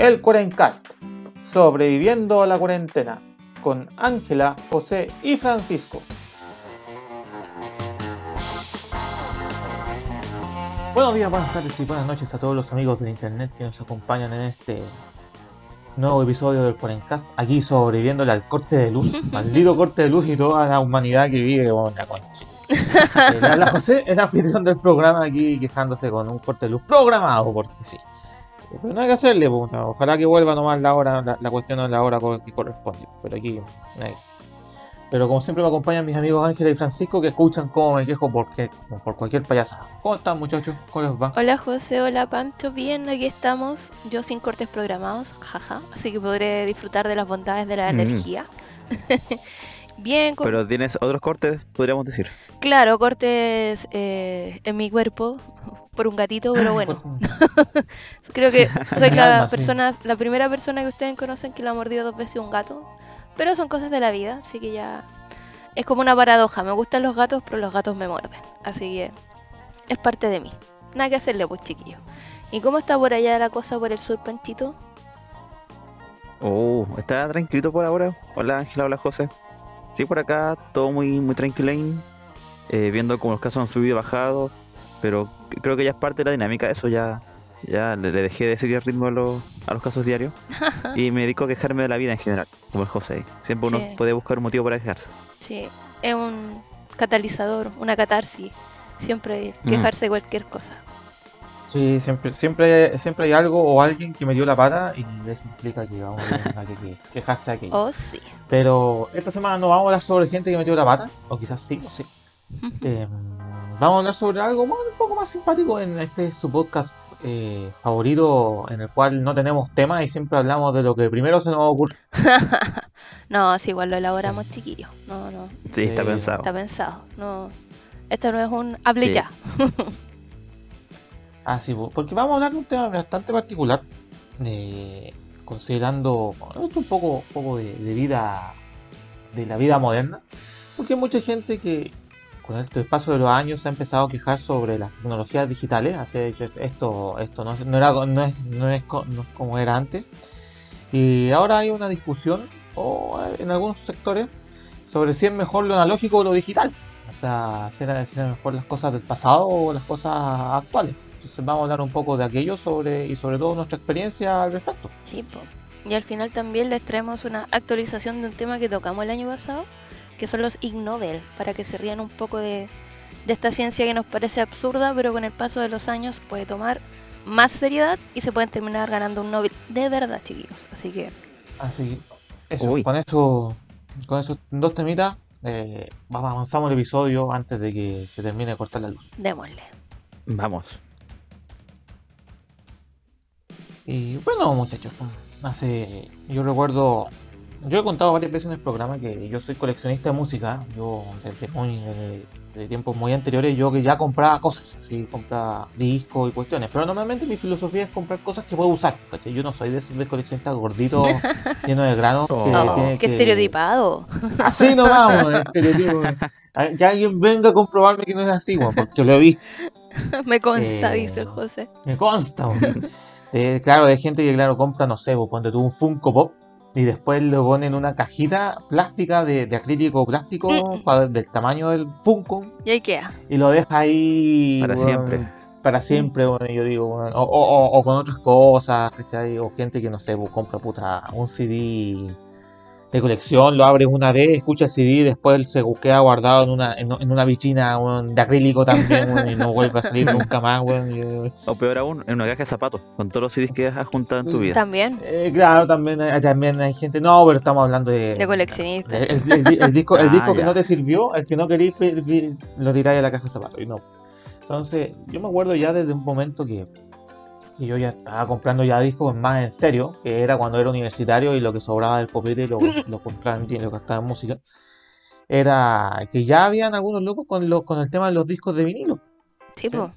El Cuarencast, sobreviviendo a la cuarentena, con Ángela, José y Francisco. Buenos días, buenas tardes y buenas noches a todos los amigos del internet que nos acompañan en este nuevo episodio del Cuarencast, aquí sobreviviéndole al corte de luz, maldito corte de luz y toda la humanidad que vive con la concha. Eh, la José es anfitrión del programa aquí quejándose con un corte de luz programado, porque sí. Pero no hay que hacerle, pues, no, ojalá que vuelva nomás la hora, la, la cuestión de la hora que corresponde. Pero aquí hay. Pero como siempre me acompañan mis amigos Ángela y Francisco que escuchan cómo me quejo porque, por cualquier payasada. ¿Cómo están muchachos? ¿Cómo les va? Hola José, hola Pancho, bien, aquí estamos. Yo sin cortes programados, jaja, así que podré disfrutar de las bondades de la Mm. energía. bien, con- Pero tienes otros cortes, podríamos decir. claro, cortes eh, en mi cuerpo por un gatito, pero bueno, creo que soy la alma, sí. persona, la primera persona que ustedes conocen que la ha mordido dos veces un gato. Pero son cosas de la vida, así que ya es como una paradoja. Me gustan los gatos, pero los gatos me muerden. Así que es parte de mí. Nada que hacerle, pues chiquillo. ¿Y cómo está por allá la cosa por el sur, Panchito? Oh, ¿está tranquilito por ahora? Hola Ángela, hola José. Sí, por acá todo muy, muy tranquilo, eh, viendo cómo los casos han subido y bajado, pero creo que ya es parte de la dinámica, eso ya, ya le, le dejé de seguir el ritmo a los, a los casos diarios y me dedico a quejarme de la vida en general, como el José. Siempre uno Sí. puede buscar un motivo para quejarse. Sí, es un catalizador, una catarsis. Siempre Mm. quejarse de cualquier cosa. Sí, siempre, siempre, siempre hay algo o alguien que me dio la pata y eso implica que vamos a tener que, que quejarse aquello. Oh, sí. Pero esta semana no vamos a hablar sobre gente que metió la pata, o quizás sí, no sé. Eh, vamos a hablar sobre algo más, un poco más simpático en este su podcast eh, favorito, en el cual no tenemos tema y siempre hablamos de lo que primero se nos ocurre. no, sí, igual lo elaboramos, chiquillo. No, no, Sí, está Eh, pensado. está pensado. No, esto no es un hable Sí. ya. Ah, sí, po- porque vamos a hablar de un tema bastante particular, eh, considerando un poco, un poco de, de vida, de la vida moderna, porque hay mucha gente que con el paso de los años se ha empezado a quejar sobre las tecnologías digitales, hace esto, esto no, no era, no es, no es no es como era antes, y ahora hay una discusión, o en algunos sectores, sobre si es mejor lo analógico o lo digital. O sea, si era, si era mejor las cosas del pasado o las cosas actuales. Entonces vamos a hablar un poco de aquello sobre y sobre todo nuestra experiencia al respecto. Sí. Y al final también les traemos una actualización de un tema que tocamos el año pasado, que son los Ig Nobel, para que se rían un poco de, de esta ciencia que nos parece absurda, pero con el paso de los años puede tomar más seriedad y se pueden terminar ganando un Nobel de verdad, chiquillos. Así que Así eso, Uy. con eso, con esos dos temitas, eh, vamos avanzamos el episodio antes de que se termine de cortar la luz. démosle. Vamos. Y bueno, muchachos, hace, yo recuerdo, yo he contado varias veces en el programa que yo soy coleccionista de música. Yo desde muy, desde- desde tiempos muy anteriores, yo que ya compraba cosas, así, compraba discos y cuestiones. Pero normalmente mi filosofía es comprar cosas que puedo usar. ¿cachai? Yo no soy de esos de coleccionistas gorditos, llenos de granos. que Oh, tiene qué que- estereotipado. Así no vamos, estereotipo. Que alguien venga a comprobarme que no es así, weón, porque lo he visto. Me consta, Eh, dice el José. Me consta. Eh, claro, hay gente que, claro, compra, no sé, pues, ponte tú un Funko Pop y después lo pone en una cajita plástica de, de acrílico plástico Mm. del tamaño del Funko Y ahí queda. y lo deja ahí Para siempre. Para siempre, weón, y yo digo, o- o- o con otras cosas, ¿cachai? O gente que, no sé, pues, compra puta un CD de colección, lo abres una vez, escucha el CD, después se queda guardado en una, en, en una vitrina weón, de acrílico también, weón, y no vuelve a salir nunca más, weón. y- O peor aún, en una caja de zapatos, con todos los CDs que has juntado en tu vida. También, Eh, claro, también hay, también hay gente. No, pero estamos hablando de. de coleccionista. El, el- el- el disco, el Ah, disco que ya. no te sirvió, el que no pe- lo tiráis a la caja de zapatos. Y no. Entonces, yo me acuerdo ya desde un momento que, que yo ya estaba comprando ya discos más en serio, que era cuando era universitario y lo que sobraba del copete lo, lo compraba en tienda, lo gastaba en música. Era que ya habían algunos locos con, los con el tema de los discos de vinilo. Sí, po.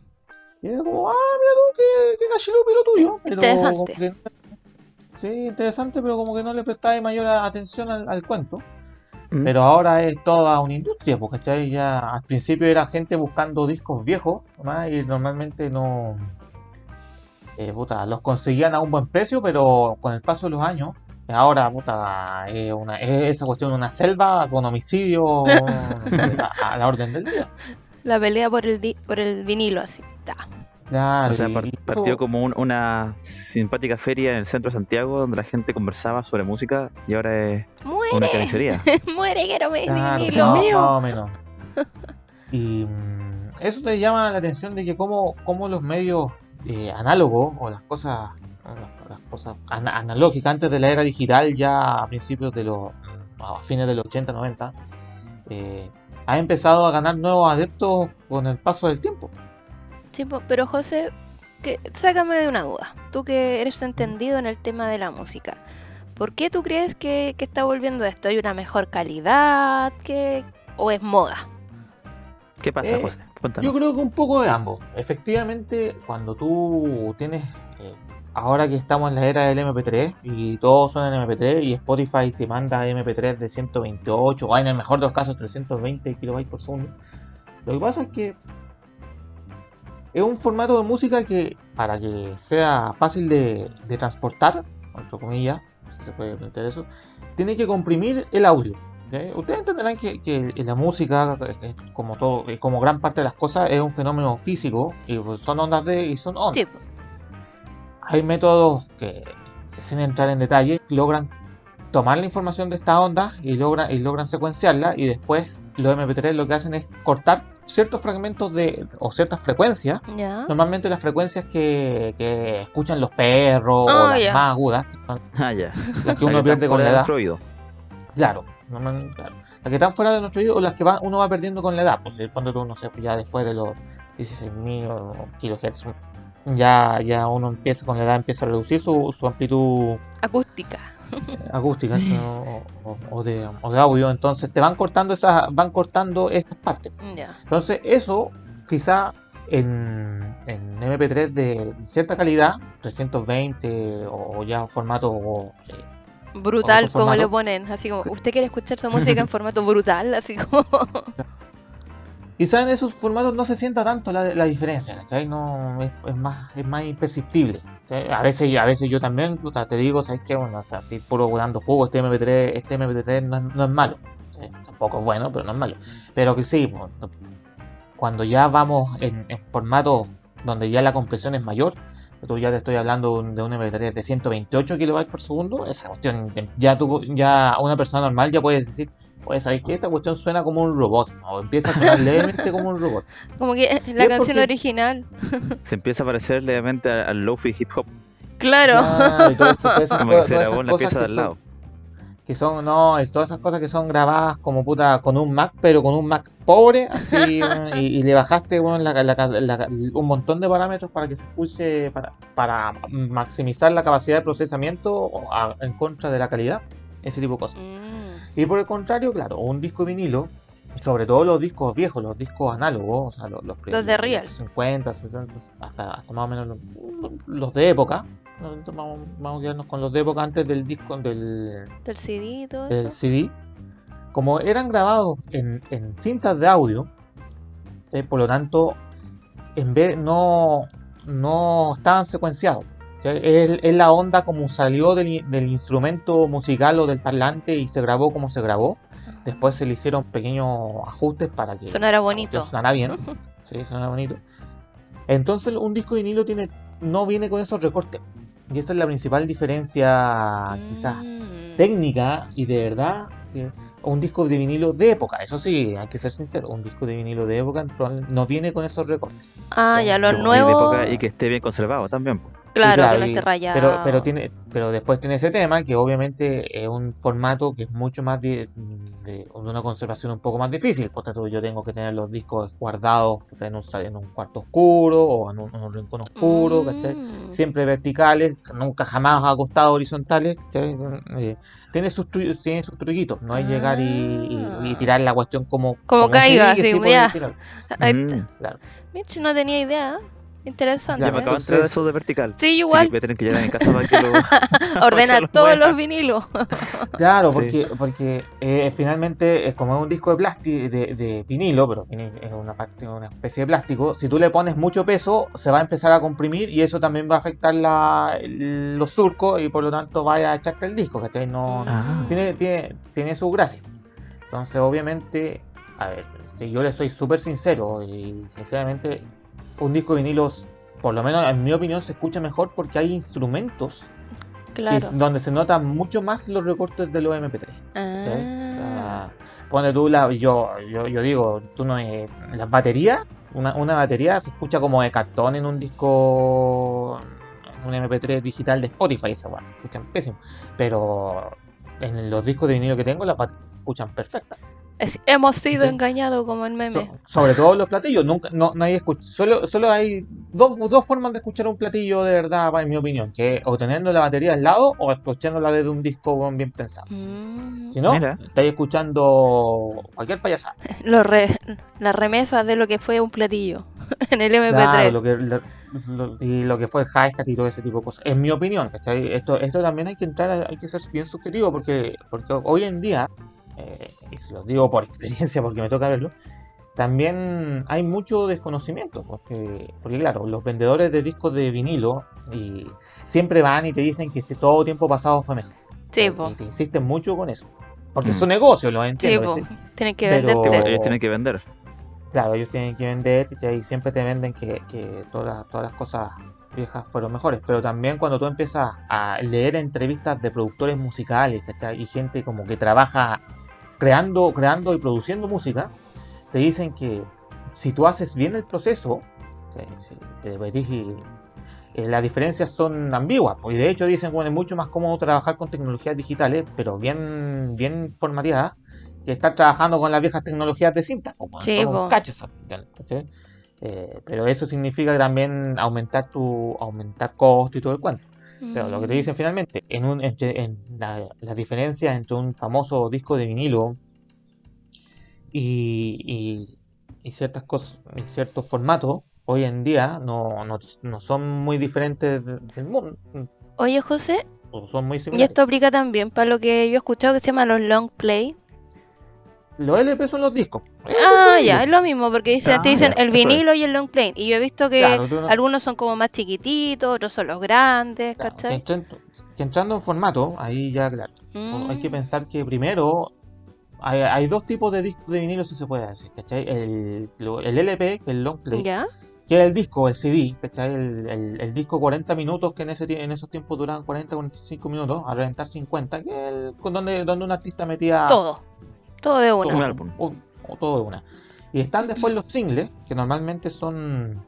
Y era como, ah, mira tú, qué, qué cachilupi lo tuyo. Pero Interesante. que- sí, interesante, pero como que no le prestáis mayor atención al, al cuento. Mm. Pero ahora es toda una industria, porque. Ya al principio era gente buscando discos viejos, nomás, y normalmente no. Eh, puta, los conseguían a un buen precio, pero con el paso de los años, ahora, puta, es una, es esa cuestión de una selva con homicidio a, a la orden del día. La pelea por el, di- por el vinilo, así. O sea, partió como un- una simpática feria en el centro de Santiago donde la gente conversaba sobre música y ahora es una carnicería. ¡Muere, quiero mi Claro, vinilo! más, más o menos. Y mm, eso te llama la atención de que cómo, cómo los medios eh, análogos o las cosas las- cosas ana- analógicas antes de la era digital ya a principios de los fines de los 80 90 eh, ha empezado a ganar nuevos adeptos con el paso del tiempo. Pero José, que, sácame de una duda. Tú que eres entendido en el tema de la música. ¿Por qué tú crees que, que está volviendo esto? ¿Hay una mejor calidad? ¿Qué, ¿O es moda? ¿Qué pasa, Eh, José? Cuéntanos. Yo creo que un poco de ambos. Efectivamente, cuando tú tienes, eh, ahora que estamos en la era del MP3 y todos son en MP3 y Spotify te manda MP3 de 128 o en el mejor de los casos 320 kilobytes por segundo. Lo que pasa es que es un formato de música que para que sea fácil de, de transportar, entre comillas, si se puede meter eso, tiene que comprimir el audio. Ustedes entenderán que, que la música, eh, como todo, eh, como gran parte de las cosas, es un fenómeno físico y pues, son ondas de y son ondas. Sí. Hay métodos que, sin entrar en detalle, logran tomar la información de esta onda y logran, y logran secuenciarla y después los MP3 lo que hacen es cortar ciertos fragmentos de o ciertas frecuencias. Normalmente las frecuencias que, que escuchan los perros o Ah, las ya. más agudas, que son Ah, ya. las que uno pierde con la edad. Claro, claro. Las que están fuera de nuestro oído o las que va, uno va perdiendo con la edad. Pues cuando tú, no sé, pues ya después de los 16.000 kilohertz, ya, ya uno empieza con la edad, empieza a reducir su, su amplitud Acústica. acústica o, o- o de, o de audio. Entonces te van cortando esas, van cortando estas partes. Entonces, eso quizá en, en MP3 de cierta calidad, 320 o ya formato. eh, Brutal, como lo ponen. Así como, ¿usted quiere escuchar esa música en formato brutal? Así como. quizá en esos formatos no se sienta tanto la, la diferencia, ¿cachai? No, es, es más, es más imperceptible. A veces, a veces yo también puta, te digo, ¿sabes qué? Bueno, estoy puro dando jugo, este MP3, este MP3 no, no es malo. Tampoco es bueno, pero no es malo. Pero que sí, pues, cuando ya vamos en, en formatos donde ya la compresión es mayor, tú ya te estoy hablando de un- de un MP3 de 128 kilobytes por segundo, esa cuestión, ya tú, ya una persona normal ya puede decir, pues sabéis que esta cuestión suena como un robot, o empieza a sonar levemente como un robot. Como que la canción porque- original. Se empieza a parecer levemente al, al lofi hip hop, Claro. Claro, y todo eso- como que se grabó en la pieza de al son- lado. Que son, no, es todas esas cosas que son grabadas como puta con un Mac, pero con un Mac pobre, así, y, y le bajaste bueno, la- la- la- un montón de parámetros para que se escuche, para, para maximizar la capacidad de procesamiento a- en contra de la calidad, ese tipo de cosas. Mm. Y por el contrario, claro, un disco vinilo, sobre todo los discos viejos, los discos análogos, o sea, los, los, Los de real. 50, 60, hasta, hasta más o menos los, los de época. Vamos, vamos a quedarnos con los de época antes del disco del, Del CD todo el eso. CD, como eran grabados en, en cintas de audio, eh, por lo tanto, en vez no, no estaban secuenciados. O sea, Es, es la onda como salió del, del instrumento musical o del parlante y se grabó como se grabó. Después se le hicieron pequeños ajustes para que Sonara bonito. sonara bien. Sí, sonara bonito. Entonces un disco vinilo tiene, no viene con esos recortes. Y esa es la principal diferencia, quizás Mm. técnica y de verdad que un disco de vinilo de época, eso sí, hay que ser sincero, un disco de vinilo de época no viene con esos recortes. Ah, ya, los Que- y de nuevos. época y que esté bien conservado también. po. Claro, que no esté rayado. Pero, pero tiene, pero después tiene ese tema que obviamente es un formato que es mucho más de, de- de una conservación un poco más difícil. Por tanto, yo tengo que tener los discos guardados en un, en un cuarto oscuro o en un, en un rincón oscuro. Mm. siempre verticales, nunca jamás acostados horizontales. Eh, tiene sus tiene sus truquitos, no es llegar y, y- y tirar la cuestión como Como caiga, sí puede ya. Ahí Mm. Claro. Mitch, no tenía idea. Interesante. Ya me acabo de eso de vertical. Sí, igual. voy a tener que llegar a mi casa para que lo. Ordena todos los vinilos. Claro, Sí. porque, porque eh, finalmente es como es un disco de plástico, de, de vinilo, pero es una, parte, una especie de plástico. Si tú le pones mucho peso, se va a empezar a comprimir y eso también va a afectar la, los surcos y por lo tanto vaya a echarte el disco, ¿cachai? No, Ah. tiene, tiene, tiene su gracia. Entonces, obviamente, a ver, si yo le soy súper sincero y sinceramente, un disco de vinilo, por lo menos en mi opinión, se escucha mejor porque hay instrumentos Claro. donde se notan mucho más los recortes de los MP3. ¿cachai? O Ah. sea, pone tú la. Yo, yo, yo digo, tú no. eh, las baterías, una, una batería se escucha como de cartón en un disco. Un MP3 digital de Spotify, esa weá, se escuchan pésimo. Pero en los discos de vinilo que tengo, las escuchan perfectas. Es- hemos sido engañados como el meme. So- sobre todo los platillos, nunca, no, nadie escucha. Solo, solo hay dos, dos formas de escuchar un platillo de verdad, en mi opinión, que o teniendo la batería al lado o escuchándola desde un disco bien pensado. Mm. Si no, Mira. estáis escuchando cualquier payasada. Re- las remesas de lo que fue un platillo en el MP3. Claro, lo que, lo- lo- y lo que fue Highscat y todo ese tipo de cosas. En mi opinión, ¿cachai? Esto, esto también hay que entrar, hay que ser bien subjetivo porque, porque hoy en día, eh, y se lo digo por experiencia porque me toca verlo, también hay mucho desconocimiento. Porque, porque claro, los vendedores de discos de vinilo y siempre van y te dicen que si todo tiempo pasado fue mejor. Sí, Y po. te insisten mucho con eso. Porque Mm. es su negocio, lo Sí, entiendo. ¿cachai? Tienen que Pero- Sí, venderte. ellos tienen que vender. Claro, ellos tienen que vender y siempre te venden que, que todas, todas las cosas viejas fueron mejores. Pero también cuando tú empiezas a leer entrevistas de productores musicales ¿cachai? y gente como que trabaja creando, creando y produciendo música, te dicen que si tú haces bien el proceso, si, si eh, las diferencias son ambiguas. pues, Y de hecho dicen bueno, es mucho más cómodo trabajar con tecnologías digitales, pero bien, bien formateadas, que estar trabajando con las viejas tecnologías de cinta. Como Sí, son un po. cacho esas cuestiones, ¿cachai? Eh, pero eso significa también aumentar tu aumentar costo y todo el cuento. Pero lo que te Mm. dicen finalmente, en, un, entre, en la, la diferencia entre un famoso disco de vinilo y, y, y ciertas cosas, y ciertos formatos, hoy en día no, no, no son muy diferentes de- del mundo, Oye, José, o son muy y esto aplica también para lo que yo he escuchado que se llama los long play. Los LP son los discos. Ah, ya, es lo mismo, porque dicen, Ah, te dicen ya, el es. vinilo y el long play. Y yo he visto que Claro, tú no- algunos son como más chiquititos, otros son los grandes, claro, que, ¿cachai? entrando, que entrando en formato, ahí ya, claro. o- Hay que Mm. pensar que primero hay, hay dos tipos de discos de vinilo, si se puede decir, ¿cachai? El, LP, que es el long play, ¿Ya? que es el disco, el CD, ¿cachai? El, el- el disco 40 minutos, que en, ese, en esos tiempos duraban 40, 45 minutos, a reventar 50, que es el- con donde, donde un artista metía Todo. Todo de todo, una. Un álbum. un- o todo de una. Y están después los singles, que normalmente son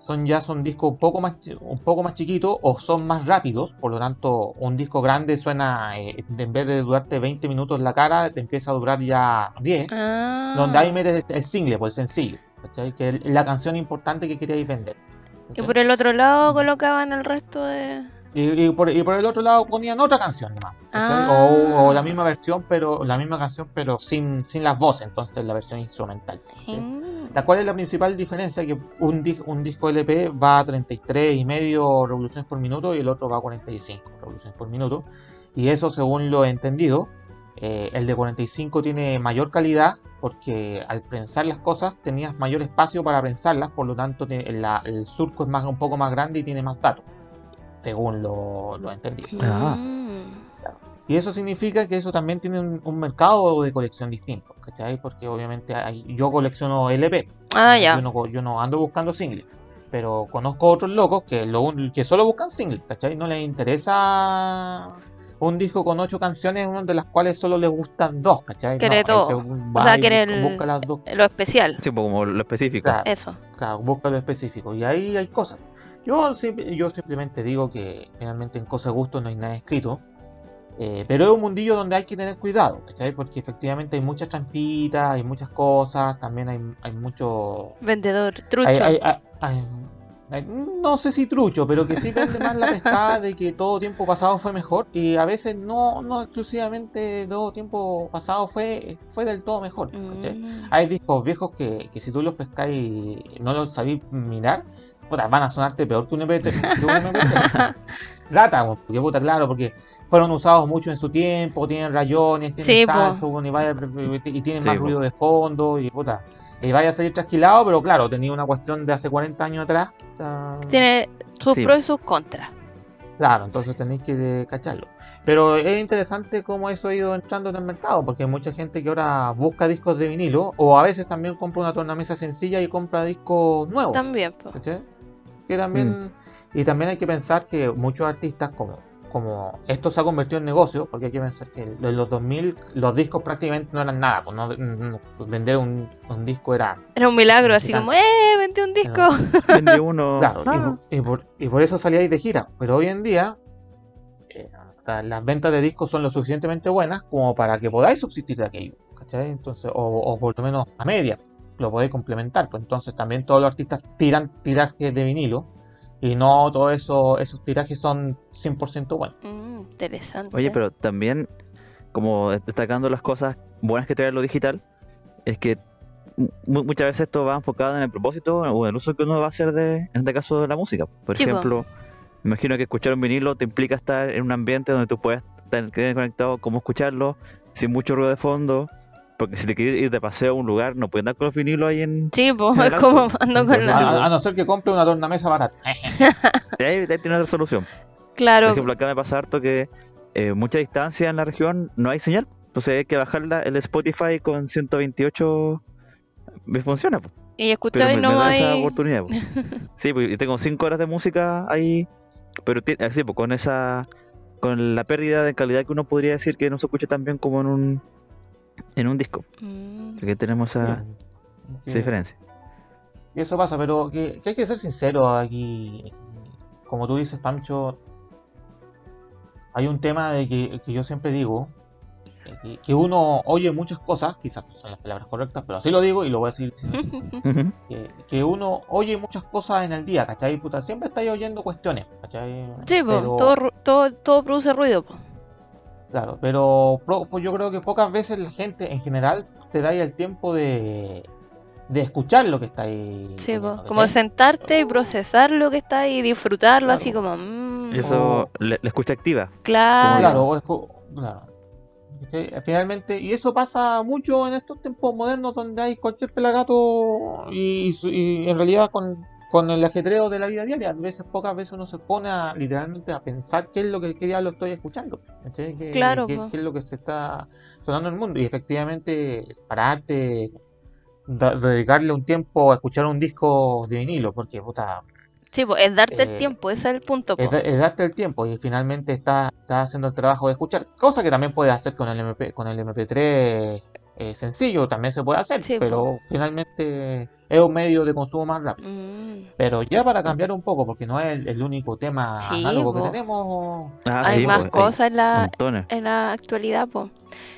son ya son discos un poco más un poco más chiquitos o son más rápidos, por lo tanto un disco grande suena eh, en vez de durarte 20 minutos la cara, te empieza a durar ya 10, Ah. donde ahí metes el, single, pues el sencillo, ¿cachai? que es la canción importante que queríais vender. Y ¿cachai? por el otro lado colocaban el resto de... Y, y por, y por el otro lado ponían otra canción ¿cachai? Ah. o, o la misma versión, pero la misma canción pero sin, sin las voces, entonces la versión instrumental. Mm. La cual es la principal diferencia que un, un disco LP va a 33 y medio revoluciones por minuto y el otro va a 45 revoluciones por minuto. Y eso según lo he entendido, eh, el de 45 tiene mayor calidad porque al prensar las cosas tenías mayor espacio para prensarlas, por lo tanto te- la- el surco es más, un poco más grande y tiene más datos, según lo, lo he entendido. Ah. Y eso significa que eso también tiene un, un mercado de colección distinto, ¿cachai? Porque obviamente hay- yo colecciono LP, Ah, yo ya. no, yo no ando buscando singles. Pero conozco otros locos que, lo, un- que solo buscan singles, ¿cachai? No les interesa un disco con ocho canciones, una de las cuales solo les gustan dos, ¿cachai? Quiere No, todo. ese O sea, quiere busca, el- busca las dos. Lo especial. Sí, pues, como lo específico. Claro, Eso. claro, busca lo específico. Y ahí hay cosas. Yo, yo simplemente digo que finalmente en cosas de gusto no hay nada escrito. eh, pero es un mundillo donde hay que tener cuidado, ¿cachai? Porque efectivamente hay muchas trampitas, hay muchas cosas, también hay, hay mucho Vendedor, trucho. hay- hay- no sé si trucho, pero que sí vende más la pescada de que todo tiempo pasado fue mejor y a veces no, no exclusivamente todo tiempo pasado fue, fue del todo mejor. Mm. Hay discos viejos que, que si tú los pescáis y no los sabéis mirar, puta, van a sonarte peor que un MP3. que un MP3. Rata, po, porque puta, claro, porque fueron usados mucho en su tiempo, tienen rayones, tienen Sí, saltos, bueno, y, vaya- y tienen Sí, más po. ruido de fondo, y puta. Y vaya a salir trasquilado, pero claro, tenía una cuestión de hace 40 años atrás. Tiene sus Sí. pros y sus contras. Claro, entonces tenéis que eh, cacharlo. Pero es interesante cómo eso ha ido entrando en el mercado, porque hay mucha gente que ahora busca discos de vinilo, o a veces también compra una tornamesa sencilla y compra discos nuevos. También, po. Que también, y también hay que pensar que muchos artistas, como, como esto se ha convertido en negocio, porque hay que pensar que en los 2000 los discos prácticamente no eran nada, pues no, no- vender un, un disco era Era un milagro, así como, ¡eh! Vendí un disco. Vende uno. Claro, y Ah. por- y, por, y por eso salíais de gira. Pero hoy en día, eh, las ventas de discos son lo suficientemente buenas como para que podáis subsistir de aquello. ¿cachai? Entonces, o, o por lo menos a media, lo podéis complementar. Pues entonces también todos los artistas tiran tirajes de vinilo y no todos eso, esos tirajes son 100% buenos. Mm, interesante. Oye, pero también, como destacando las cosas buenas que trae lo digital, es que mu- muchas veces esto va enfocado en el propósito o en el uso que uno va a hacer de, en este caso, de la música. Por ejemplo, imagino que escuchar un vinilo te implica estar en un ambiente donde tú puedes estar conectado, cómo escucharlo, sin mucho ruido de fondo. Porque si te quieres ir de paseo a un lugar, no puedes andar con los vinilos ahí en... Sí, pues es como ando con la... A, a no ser que compre una tornamesa barata. Ahí, ahí tiene otra solución. Por Claro, ejemplo, acá me pasa harto que eh, mucha distancia en la región no hay señal. Entonces hay que bajarla el Spotify con 128 me funciona. po. y me, y me no da esa hay... oportunidad. po. Sí, pues, y tengo 5 horas de música ahí, pero así, pues, con esa con la pérdida de calidad que uno podría decir que no se escucha tan bien como en un en un disco. Mm, que tenemos esa, diferencia. Y eso pasa, pero que, que hay que ser sincero aquí. Como tú dices, Pancho, hay un tema de que, que yo siempre digo, que, que uno oye muchas cosas, quizás no son las palabras correctas, pero así lo digo y lo voy a decir. Que, que uno oye muchas cosas en el día, ¿cachai? Puta, siempre estáis oyendo cuestiones, ¿cachai? Sí, pues Pero- todo, todo, todo produce ruido, pues. Claro, pero pues yo creo que pocas veces la gente en general te da el tiempo de, de escuchar lo que estáis. Sí, oyendo, po. como sentarte y procesar lo que está ahí y disfrutarlo Claro. así como... mm, Y eso, la, la escucha activa. claro. Claro, o. Finalmente, y eso pasa mucho en estos tiempos modernos donde hay cualquier pelagato y, su- y en realidad con, con el ajetreo de la vida diaria, a veces, pocas veces uno se pone a, literalmente a pensar qué es lo que qué diablo estoy escuchando. ¿Qué, Claro, qué- po. qué es lo que se está sonando en el mundo y efectivamente pararte, da- dedicarle un tiempo a escuchar un disco de vinilo, porque puta, Sí, pues es darte el Eh, tiempo, ese es el punto, es darte el tiempo y finalmente estás está haciendo el trabajo de escuchar, cosa que también puedes hacer con el MP, con el MP3 eh, sencillo, también se puede hacer, Sí, pero finalmente es un medio de consumo más rápido. Mm, Pero ya para cambiar un poco, porque no es el, el único tema Sí, análogo que po. tenemos. Ah, hay sí, más pues, hay cosas en la, en la actualidad, pues.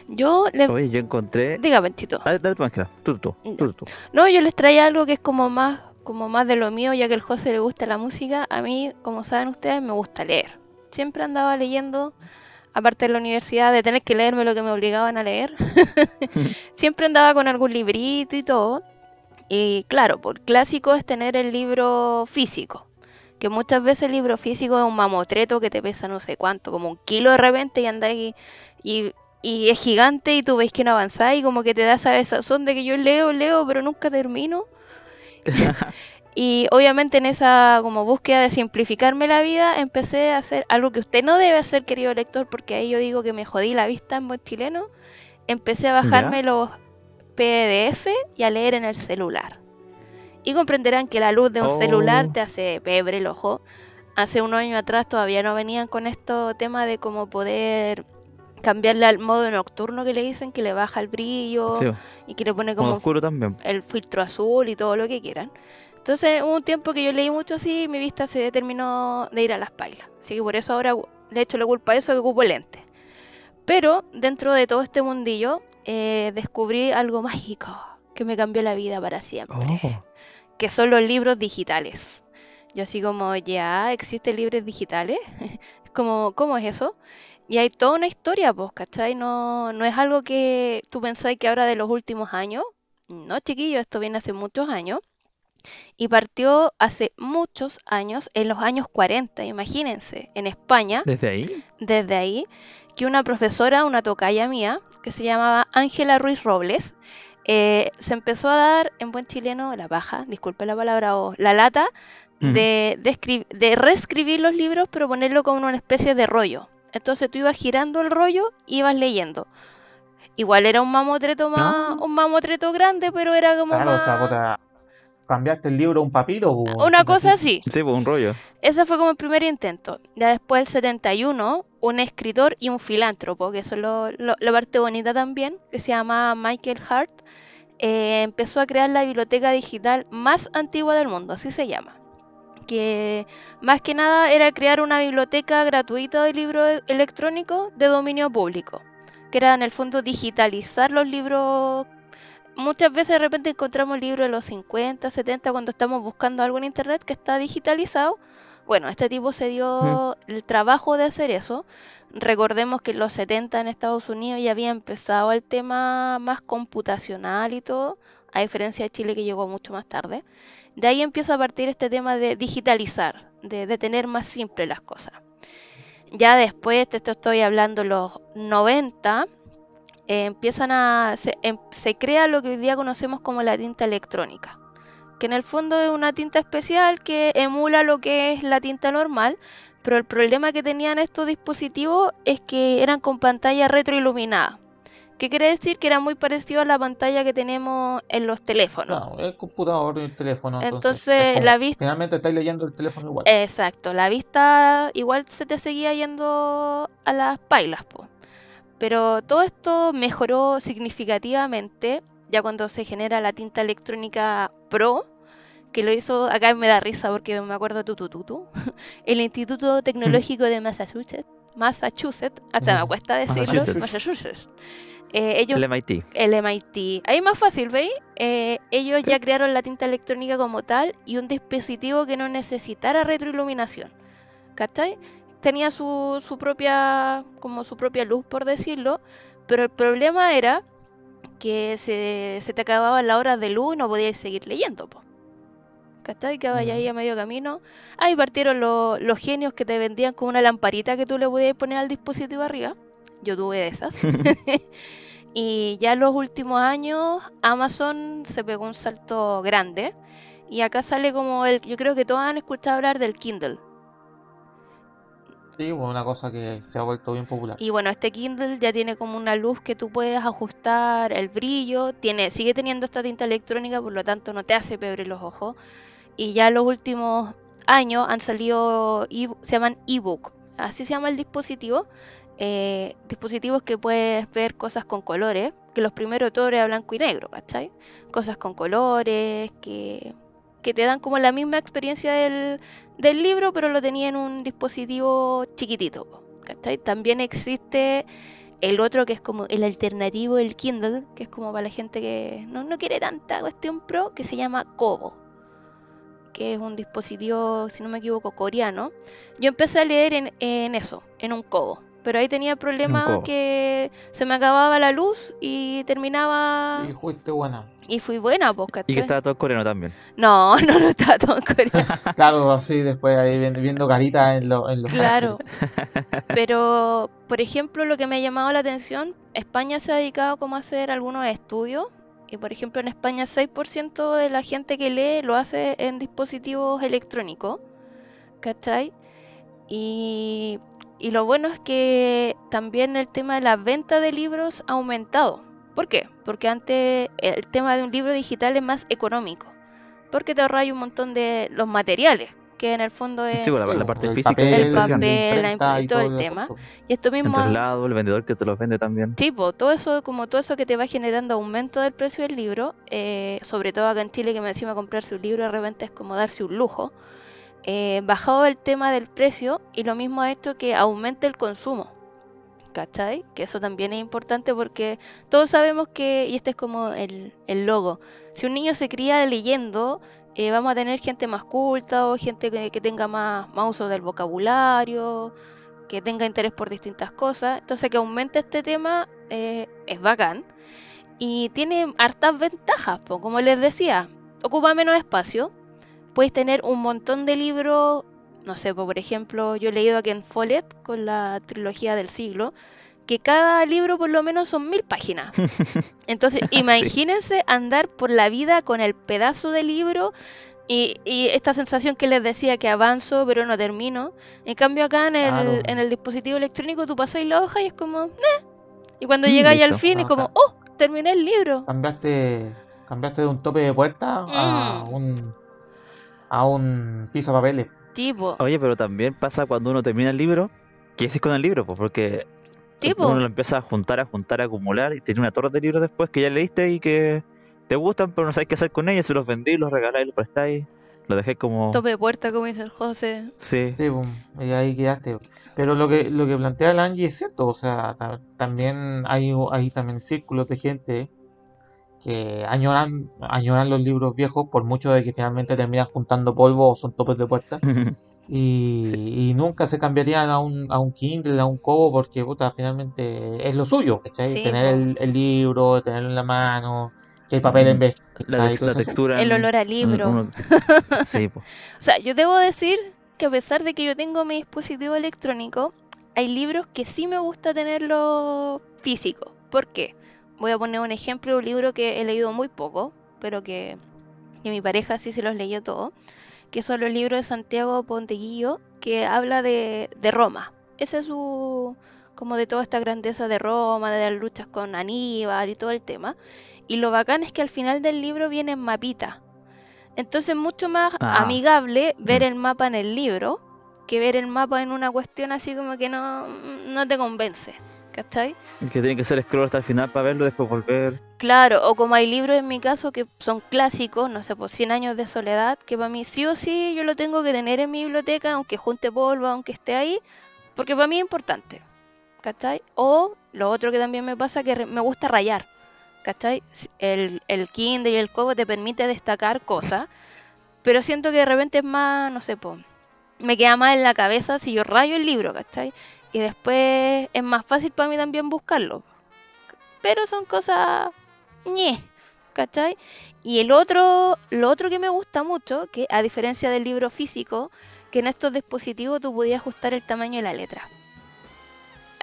Yo les... Oye, yo encontré. Diga, Bentito. Dale, dale tú, Ángela. Tú, tú, Ya. tú, tú. No, yo les traía algo que es como más, como más de lo mío, ya que al José le gusta la música. A mí, como saben ustedes, me gusta leer. Siempre andaba leyendo, aparte de la universidad, de tener que leerme lo que me obligaban a leer. Siempre andaba con algún librito y todo. Y claro, por clásico es tener el libro físico. Que muchas veces el libro físico es un mamotreto que te pesa no sé cuánto, como un kilo de repente y andáis y, y es gigante y tú veis que no avanzáis y como que te da esa sensación de que yo leo, leo, pero nunca termino. y obviamente en esa como búsqueda de simplificarme la vida empecé a hacer algo que usted no debe hacer, querido lector, porque ahí yo digo que me jodí la vista en buen chileno. Empecé a bajarme los PDF y a leer en el celular. Y comprenderán que la luz de un Oh. celular te hace pebre el ojo. Hace un año atrás todavía no venían con esto tema de cómo poder cambiarle al modo nocturno que le dicen, que le baja el brillo Sí, y que le pone como como oscuro también. el filtro azul y todo lo que quieran. Entonces hubo un tiempo que yo leí mucho así y mi vista se determinó de ir a las pailas. Así que por eso ahora le echo la culpa a eso que ocupo lentes. Pero dentro de todo este mundillo eh, descubrí algo mágico que me cambió la vida para siempre. Oh. Que son los libros digitales. Yo así como, ya, ¿existen libros digitales? como, ¿Cómo es eso? Y hay toda una historia, pues, ¿cachai? No, no es algo que tú pensáis que ahora de los últimos años. No, chiquillo, esto viene hace muchos años. Y partió hace muchos años, en los años 40, imagínense, en España, ¿Desde ahí? desde ahí, que una profesora, una tocaya mía, que se llamaba Ángela Ruiz Robles, eh, se empezó a dar en buen chileno la baja, disculpe la palabra, o la lata, de, de, escri- de reescribir los libros, pero ponerlo como una especie de rollo. Entonces tú ibas girando el rollo y ibas leyendo. Igual era un mamotreto más, Ah. un mamotreto grande, pero era como Claro, más... cambiaste el libro a un papiro. po, Una cosa así. Sí, pues un rollo. Ese fue como el primer intento. Ya después, el 71, un escritor y un filántropo, que eso es lo- lo- la parte bonita también, que se llama Michael Hart, eh, empezó a crear la biblioteca digital más antigua del mundo, así se llama. Que más que nada era crear una biblioteca gratuita de libros e- electrónicos de dominio público, que era en el fondo digitalizar los libros. Muchas veces de repente encontramos libros de los 50, 70 cuando estamos buscando algo en internet que está digitalizado. Bueno, este tipo se dio el trabajo de hacer eso. Recordemos que en los 70 en Estados Unidos ya había empezado el tema más computacional y todo, a diferencia de Chile que llegó mucho más tarde. De ahí empieza a partir este tema de digitalizar, de, de tener más simple las cosas. Ya después, te esto estoy hablando los 90, eh, empiezan a se, em- se crea lo que hoy día conocemos como la tinta electrónica, que en el fondo es una tinta especial que emula lo que es la tinta normal, pero el problema que tenían estos dispositivos es que eran con pantalla retroiluminada. ¿Qué quiere decir? Que era muy parecido a la pantalla que tenemos en los teléfonos. Claro, el computador y el teléfono. Entonces, Entonces, es como- la vista- Finalmente estáis leyendo el teléfono igual. Exacto, la vista igual se te seguía yendo a las pailas, po. Pero todo esto mejoró significativamente ya cuando se genera la tinta electrónica Pro, que lo hizo, acá me da risa porque me acuerdo tu, tu, tu, tu, el Instituto Tecnológico de Massachusetts, Massachusetts, hasta me cuesta decirlo, Massachusetts. Massachusetts. Eh, ellos El MIT. el MIT. Ahí más fácil, ¿veis? Eh, ellos ya crearon la tinta electrónica como tal y un dispositivo que no necesitara retroiluminación. ¿Cachai? Tenía su, su propia, como su propia luz, por decirlo, pero el problema era que se, se te acababan las horas de luz y no podías seguir leyendo, po. ¿Cachai? Que vaya ahí a medio camino. Ahí partieron los, los genios que te vendían con una lamparita que tú le podías poner al dispositivo arriba. Yo tuve de esas. Y ya en los últimos años Amazon se pegó un salto grande. Y acá sale como el... Yo creo que todos han escuchado hablar del Kindle. Sí, una cosa que se ha vuelto bien popular. Y bueno, este Kindle ya tiene como una luz que tú puedes ajustar el brillo. Tiene, sigue teniendo esta tinta electrónica, por lo tanto no te hace pebre los ojos. Y ya los últimos años han salido, e- se llaman ebook. Así se llama el dispositivo. Eh, dispositivos que puedes ver cosas con colores. Que los primeros de todo era blanco y negro, ¿cachai? Cosas con colores, que, que te dan como la misma experiencia del, del libro, pero lo tenía en un dispositivo chiquitito. ¿cachai? También existe el otro que es como el alternativo del Kindle, que es como para la gente que no, no quiere tanta cuestión pro, que se llama Kobo, que es un dispositivo, si no me equivoco, coreano. Yo empecé a leer en, en eso, en un Kobo. Pero ahí tenía el problema que se me acababa la luz y terminaba Y fuiste buena. Y fui buena, pues, Y que estaba todo en coreano también. No, no, no estaba todo en coreano. Claro, así después ahí viendo, viendo caritas en, lo- en los. Claro. Pero, por ejemplo, lo que me ha llamado la atención, España se ha dedicado como a hacer algunos estudios. Y, por ejemplo, en España 6% de la gente que lee lo hace en dispositivos electrónicos. ¿Cachai? Y, y lo bueno es que también el tema de la venta de libros ha aumentado. ¿Por qué? Porque antes el tema de un libro digital es más económico. Porque te ahorras un montón de los materiales, que en el fondo es... Sí, bueno, la, la parte el física papel, El papel, la imprenta impre- y todo el el tema. Y esto El mismo... traslado, el vendedor que te los vende también. Sí, po, todo eso, como todo eso que te va generando aumento del precio del libro, eh, sobre todo acá en Chile que me encima comprarse un libro de repente es como darse un lujo, eh, bajado el tema del precio y lo mismo ha hecho que aumente el consumo, ¿cachai? Que eso también es importante porque todos sabemos que, y este es como el, el logo, si un niño se cría leyendo, eh, vamos a tener gente más culta o gente que, tenga más, más uso del vocabulario, que tenga interés por distintas cosas. Entonces que aumente este tema eh, es bacán. Y tiene hartas ventajas, po, como les decía. ocupa menos espacio. Puedes tener un montón de libros, no sé, por ejemplo, yo he leído a Ken Follett con la trilogía del siglo, que cada libro por lo menos son mil páginas. Entonces, imagínense andar por la vida con el pedazo de libro y, esta sensación que les decía que avanzo pero no termino. En cambio acá en el, en el dispositivo electrónico tú pasas la hoja y es como, eh. Y cuando mm, llegáis al fin es como, oh, terminé el libro. Cambiaste, cambiaste de un tope de puerta a mm. un a un piso de papeles. Tipo. Oye, pero también pasa cuando uno termina el libro, ¿qué haces con el libro? Pues porque uno lo empieza a juntar, a juntar, a acumular y tiene una torre de libros después que ya leíste y que te gustan, pero no sabes qué hacer con ellos, se los vendí, los regaláis, los prestáis, los dejé como... Tope de puerta, como dice el José. Sí. Sí, y ahí quedaste. Pero lo que, lo que plantea el Angie es cierto, o sea, también hay, hay también círculos de gente que añoran, añoran los libros viejos por mucho de que finalmente terminan juntando polvo o son topes de puerta. Y, nunca se cambiarían a un, a un Kindle, a un Kobo, porque puta, finalmente es lo suyo, tener el, el, libro, tenerlo en la mano, el papel en vez. La, textura. El olor al libro. sí, O sea, yo debo decir que a pesar de que yo tengo mi dispositivo electrónico, hay libros que sí me gusta tenerlo físico. ¿Por qué? Voy a poner un ejemplo, un libro que he leído muy poco, pero que, que mi pareja sí se los leyó todo, que son los libros de Santiago Ponteguillo, que habla de, de Roma. Ese es su como de toda esta grandeza de Roma, de las luchas con Aníbal y todo el tema. Y lo bacán es que al final del libro viene en mapita. Entonces es mucho más ah. amigable ver mm. el mapa en el libro que ver el mapa en una cuestión así como que no, no te convence. ¿Cachai? Que tiene que ser scroll hasta el final para verlo después volver. Claro, o como hay libros en mi caso que son clásicos, no sé, por pues 100 años de soledad, que para mí sí o sí yo lo tengo que tener en mi biblioteca, aunque junte polvo, aunque esté ahí, porque para mí es importante. ¿Cachai? O lo otro que también me pasa que me gusta rayar. ¿cachai? El, el Kindle y el Kobo te permite destacar cosas, pero siento que de repente es más, no sé, me queda más en la cabeza si yo rayo el libro, ¿cachai? Y después es más fácil para mí también buscarlo. Pero son cosas ñe, ¿cachai? Y el otro, lo otro que me gusta mucho, que a diferencia del libro físico, que en estos dispositivos tú podías ajustar el tamaño de la letra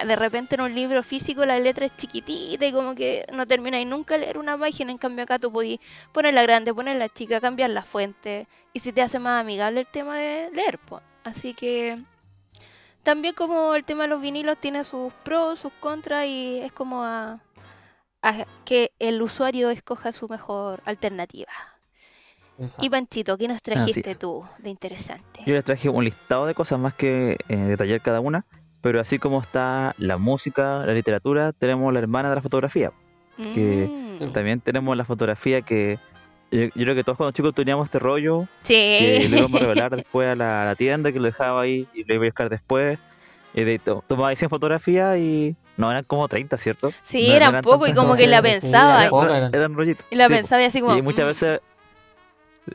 de repente en un libro físico la letra es chiquitita y como que no termináis nunca leer una página, en cambio acá tú podís ponerla grande, ponerla chica, cambiar la fuente y si te hace más amigable el tema de leer. Pues. Así que también como el tema de los vinilos tiene sus pros, sus contras y es como a, que el usuario escoja su mejor alternativa. Y Panchito, ¿qué nos trajiste tú de interesante? Yo les traje un listado de cosas más que eh, detallar cada una pero así como está la música, la literatura, tenemos la hermana de la fotografía. Que mm. también tenemos la fotografía que yo, creo que todos cuando chicos teníamos este rollo. Sí. Que lo íbamos a revelar después a la, tienda, que lo dejaba ahí y lo iba a buscar después. Y de, tomaba 100 fotografías y. No, eran como 30, ¿cierto? Sí, eran, poco y como que la pensaba. eran, rollitos. Y la pensaba así como. Y muchas mm". veces.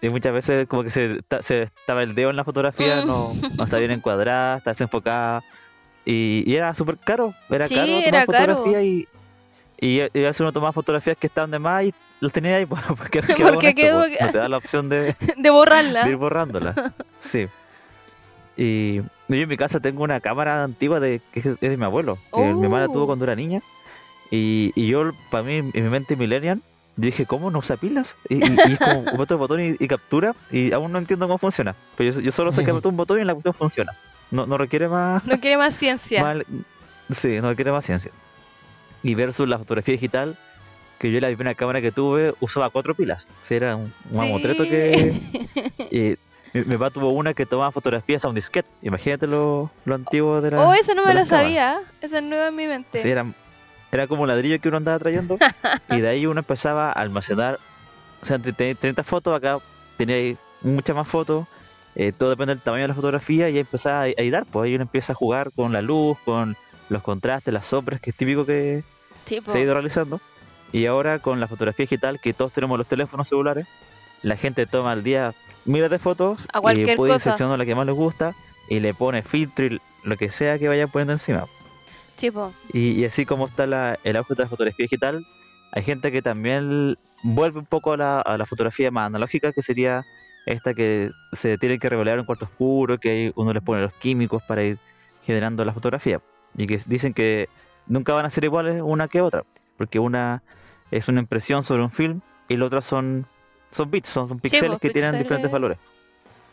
Y muchas veces como que se, se estaba el dedo en la fotografía, no, no está bien encuadrada, está desenfocada. Y, era súper caro, era caro tomar fotografías y, y, a veces uno tomaba fotografías que estaban de más y los tenía ahí porque, porque quedó, pues, no te da la opción de, de borrarla. De ir borrándola. Sí. Y yo en mi casa tengo una cámara antigua de, que es de mi abuelo, que mi mamá la tuvo oh. cuando era niña. Y, y yo, para mí, en mi mente millennial, dije, ¿cómo no usa pilas? Y, es como meto el botón y, captura, y aún no entiendo cómo funciona. Pero yo, solo sé que meto un botón y la cuestión funciona. No, no requiere más. No quiere más ciencia. sí, no requiere más ciencia. Y versus la fotografía digital, que yo la primera cámara que tuve usaba cuatro pilas. O sea, era un, un que. y, mi, papá tuvo una que tomaba fotografías a un disquete. Imagínate lo, lo antiguo de la. Oh, eso no me lo sabía. Eso es nuevo en mi mente. Sí, era, era como un ladrillo que uno andaba trayendo. y de ahí uno empezaba a almacenar. O sea, tenía 30 fotos, acá tenía muchas más fotos. Eh, todo depende del tamaño de la fotografía y ahí empezaba a, editar, pues ahí uno empieza a jugar con la luz, con los contrastes, las sombras, que es típico que se ha ido realizando. Y ahora con la fotografía digital, que todos tenemos los teléfonos celulares, la gente toma al día miles de fotos y puede ir seleccionando la que más les gusta y le pone filtro y lo que sea que vaya poniendo encima. Tipo. Y, y, así como está la, el auge de la fotografía digital, hay gente que también vuelve un poco a la, a la fotografía más analógica, que sería esta que se tiene que revelar en cuarto oscuro, que ahí uno les pone los químicos para ir generando la fotografía. Y que dicen que nunca van a ser iguales una que otra, porque una es una impresión sobre un film y la otra son, son bits, son, son píxeles pues, que tienen diferentes valores.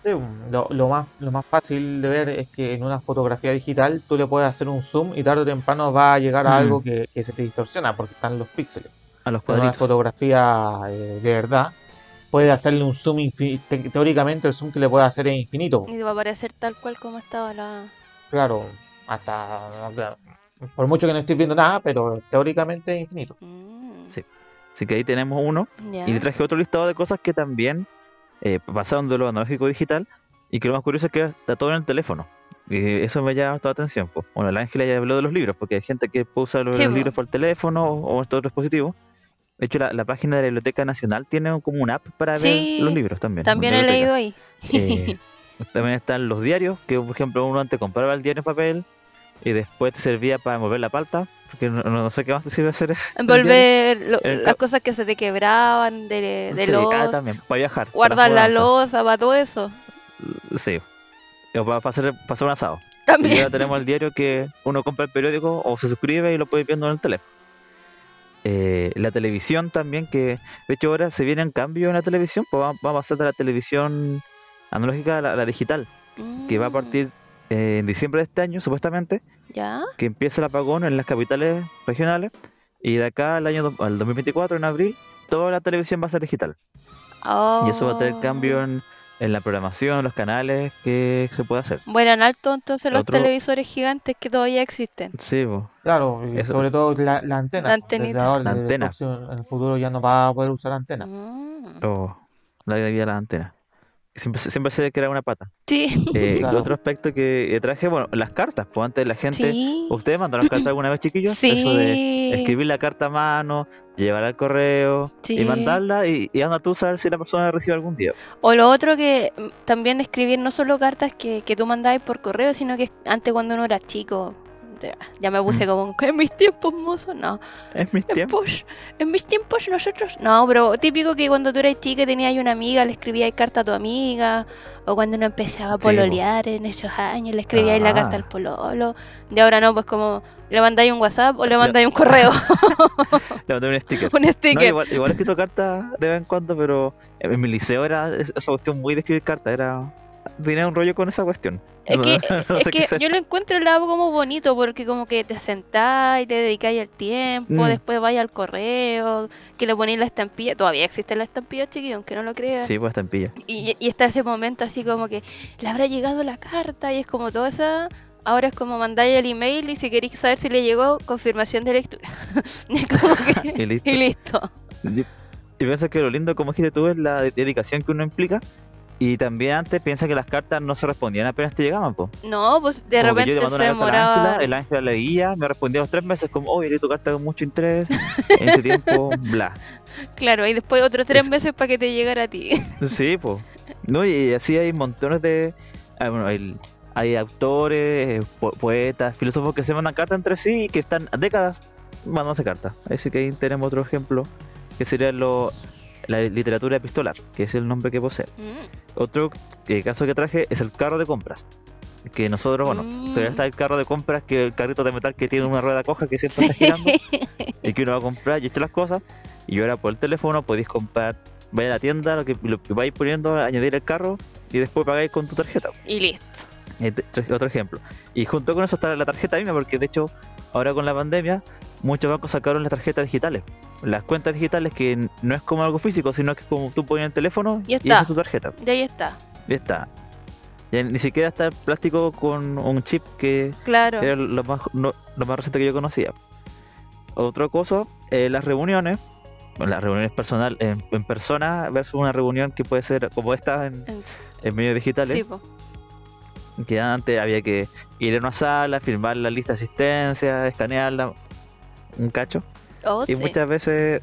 Sí, lo, lo más, lo más fácil de ver es que en una fotografía digital tú le puedes hacer un zoom y tarde o temprano va a llegar a Mm. algo que, que se te distorsiona porque están los píxeles. A los En una cuadritos. fotografía eh, de verdad, puedes hacerle un zoom infinito. Teóricamente, el zoom que le puedes hacer es infinito. Y va a aparecer tal cual como estaba la. Claro, hasta. claro, Por mucho que no estoy viendo nada, pero teóricamente es infinito. Mm, Sí. Así que ahí tenemos uno. Y le traje otro listado de cosas que también eh, pasaron de lo analógico digital. Y que lo más curioso es que está todo en el teléfono. Y eso me llama toda la atención. Pues. Bueno, la Ángela ya habló de los libros, porque hay gente que puede usar los, Sí, los po. libros por el teléfono o, estos dispositivos. De hecho, la, la página de la Biblioteca Nacional tiene un- como una app para Sí, ver los libros también. También he leído ahí. Eh, también están los diarios, que por ejemplo uno antes compraba el diario en papel y después te servía para envolver la palta, porque no, no sé qué más te sirve hacer eso. Envolver lo- El las cosas que se te quebraban de, de Sí, los. ah, también, para viajar. para guardar la losa, para todo eso. Sí. O para, para hacer, para hacer un asado. Y También. ahora tenemos el diario que uno compra el periódico o se suscribe y lo puede ir viendo en el teléfono. Eh, la televisión también, que de hecho ahora se viene un cambio en la televisión, pues va, va a pasar de la televisión analógica a la, a la digital, que va a Mm, partir eh, en diciembre de este año, supuestamente, ¿Ya? que empieza el apagón en las capitales regionales y de acá al año al 2024, en abril, toda la televisión va a ser digital. Y eso va a tener Oh. cambio en, en la programación, los canales que se puede hacer. Vuelan alto entonces los Otro- televisores gigantes que todavía existen. Sí. Claro, y Eso- sobre todo la, la antena. La antenita. antena. en el futuro ya no va a poder usar antena. Mm. o la de la antena. Siempre, se- siempre se crea una pata. Sí. Eh, Claro. Otro aspecto que traje, bueno, las cartas. Pues antes la gente. Sí. ¿Ustedes mandaron cartas alguna vez, chiquillos? Eso de Sí. escribir la carta a mano, llevar al correo Sí. y mandarla y, y anda tú a saber si la persona la recibe algún día. O lo otro que mm, también escribir no solo cartas que, que tú mandabas por correo, sino que antes cuando uno era chico, ya, ya me puse Mm. como en mis tiempos mozo, no, Es mis en, tiempos. pos- en mis tiempos nosotros, no, pero típico que cuando tú eras chica tenías una amiga, le escribías carta a tu amiga, o cuando uno empezaba a Sí, po. pololear en esos años, le escribías la carta Ah. al pololo, de ahora no, pues como le mandáis un WhatsApp o le mandáis un correo, Le mandé un sticker. un No, sticker. igual, igual escrito cartas de vez en cuando, pero en mi liceo era es- esa cuestión muy de escribir cartas. Era. Tenía un rollo con esa cuestión. Es que, no es sé que yo lo encuentro el lado como bonito porque como que te sentás y te dedicáis el tiempo, Mm. después vais al correo, que le ponéis la estampilla, todavía existe la estampilla chiquillo, aunque no lo crean. Sí, pues estampilla. Y, y está ese momento así como que le habrá llegado la carta y es como toda esa... Ahora es como mandáis el email y si queréis saber si le llegó, confirmación de lectura. Que- Y listo. y listo. Yo, yo pienso que lo lindo, como dijiste tú, es la de- dedicación que uno implica. Y también antes piensa que las cartas no se respondían apenas te llegaban, po. No, pues de Como que yo repente le se la demoraba... Ángela, el Ángela leía, me respondía a los tres meses como, oh, leí tu carta con mucho interés, en este tiempo, bla. Claro, y después otros tres Es- meses para que te llegara a ti. Sí, pues. No, y así hay montones de... ah, bueno, hay, hay autores, po- poetas, filósofos que se mandan cartas entre sí y que están décadas mandándose cartas. Así que ahí tenemos otro ejemplo, que sería lo, la literatura epistolar, que es el nombre que posee. Mm. Otro eh, caso que traje es el carro de compras. Que nosotros, bueno, Mm. todavía está el carro de compras, que el carrito de metal que tiene una rueda coja que siempre está girando y que uno va a comprar y echa las cosas. Y ahora por el teléfono podéis comprar, vaya a la tienda, lo que, lo que vais poniendo, añadir el carro y después pagáis con tu tarjeta. Y listo. Te- traje Otro ejemplo. Y junto con eso está la tarjeta misma, porque de hecho, ahora con la pandemia, muchos bancos sacaron las tarjetas digitales. Las cuentas digitales que no es como algo físico, sino que es como tú pones el teléfono Y y, está. esa es tu tarjeta. Y ahí está. Ya está. Ni siquiera está el plástico con un chip que Claro. era lo más, no- lo más reciente que yo conocía. Otra cosa, eh, las reuniones. Las reuniones personal en, en persona versus una reunión que puede ser como esta en, En- en medios digitales. Sí, po. Que antes había que ir a una sala, firmar la lista de asistencia, escanearla, un cacho. Oh, y sí. muchas veces,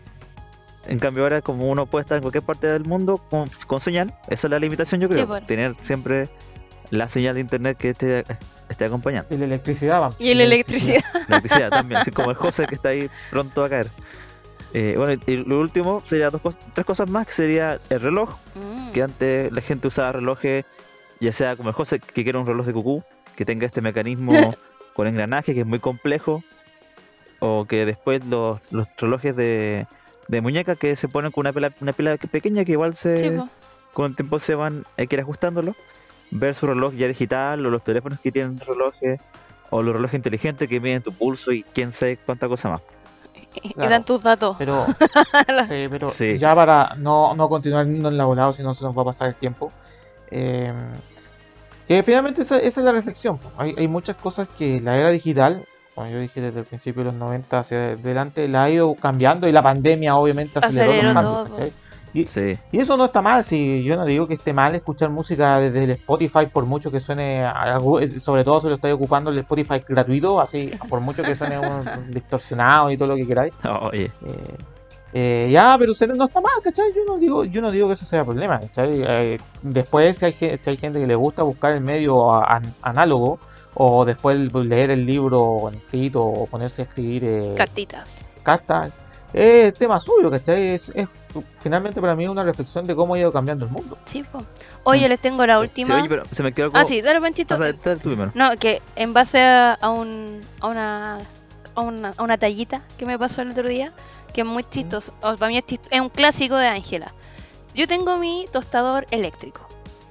en cambio ahora como uno puede estar en cualquier parte del mundo con, con señal, esa es la limitación yo Sí, creo. Tener siempre la señal de internet que esté, esté acompañando. Y la electricidad, va. Y la electricidad. La electricidad también, así como el José que está ahí pronto a caer. Eh, bueno, y lo último sería dos cos- tres cosas más, que sería el reloj, Mm. que antes la gente usaba relojes, ya sea como el José, que quiera un reloj de cucú, que tenga este mecanismo con engranaje, que es muy complejo, o que después los, los relojes de, de muñeca que se ponen con una pila, una pila que- pequeña que igual se, Sí, con el tiempo se van, hay que ir ajustándolo, ver su reloj ya digital, o los teléfonos que tienen relojes, o los relojes inteligentes que miden tu pulso y quién sabe cuánta cosa más. Y Claro. dan tus datos. Pero, sí, pero Sí. ya para no, no continuar yendo en la volada, si no se nos va a pasar el tiempo. eh, que finalmente esa, esa es la reflexión. Hay, hay muchas cosas que la era digital, como yo dije desde el principio de los 90 hacia adelante, la ha ido cambiando y la pandemia obviamente aceleró, Aceleró los cambios. Y, Sí, y eso no está mal, si yo no digo que esté mal escuchar música desde el Spotify por mucho que suene, a- sobre todo si lo estáis ocupando el Spotify gratuito, así por mucho que suene un, distorsionado y todo lo que queráis. oye, Eh, eh, ya, pero usted no está mal, ¿cachai? Yo no digo, yo no digo que eso sea problema, ¿cachai? Eh, después, si hay, si hay gente que le gusta buscar el medio a- an- análogo, o después leer el libro en escrito, o ponerse a escribir eh, Cartitas. cartas, es tema suyo, ¿cachai? Es, es finalmente para mí una reflexión de cómo ha ido cambiando el mundo. Sí, po. Oye, les tengo la Sí, última. oye, pero se me quedó algo. Ah, sí, dale, Panchito. Ah, dale, dale tú primero. No, que en base a, un, a, una, a, una, a una tallita que me pasó el otro día, que es muy chistoso, o para mí es, es un clásico de Ángela. Yo tengo mi tostador eléctrico.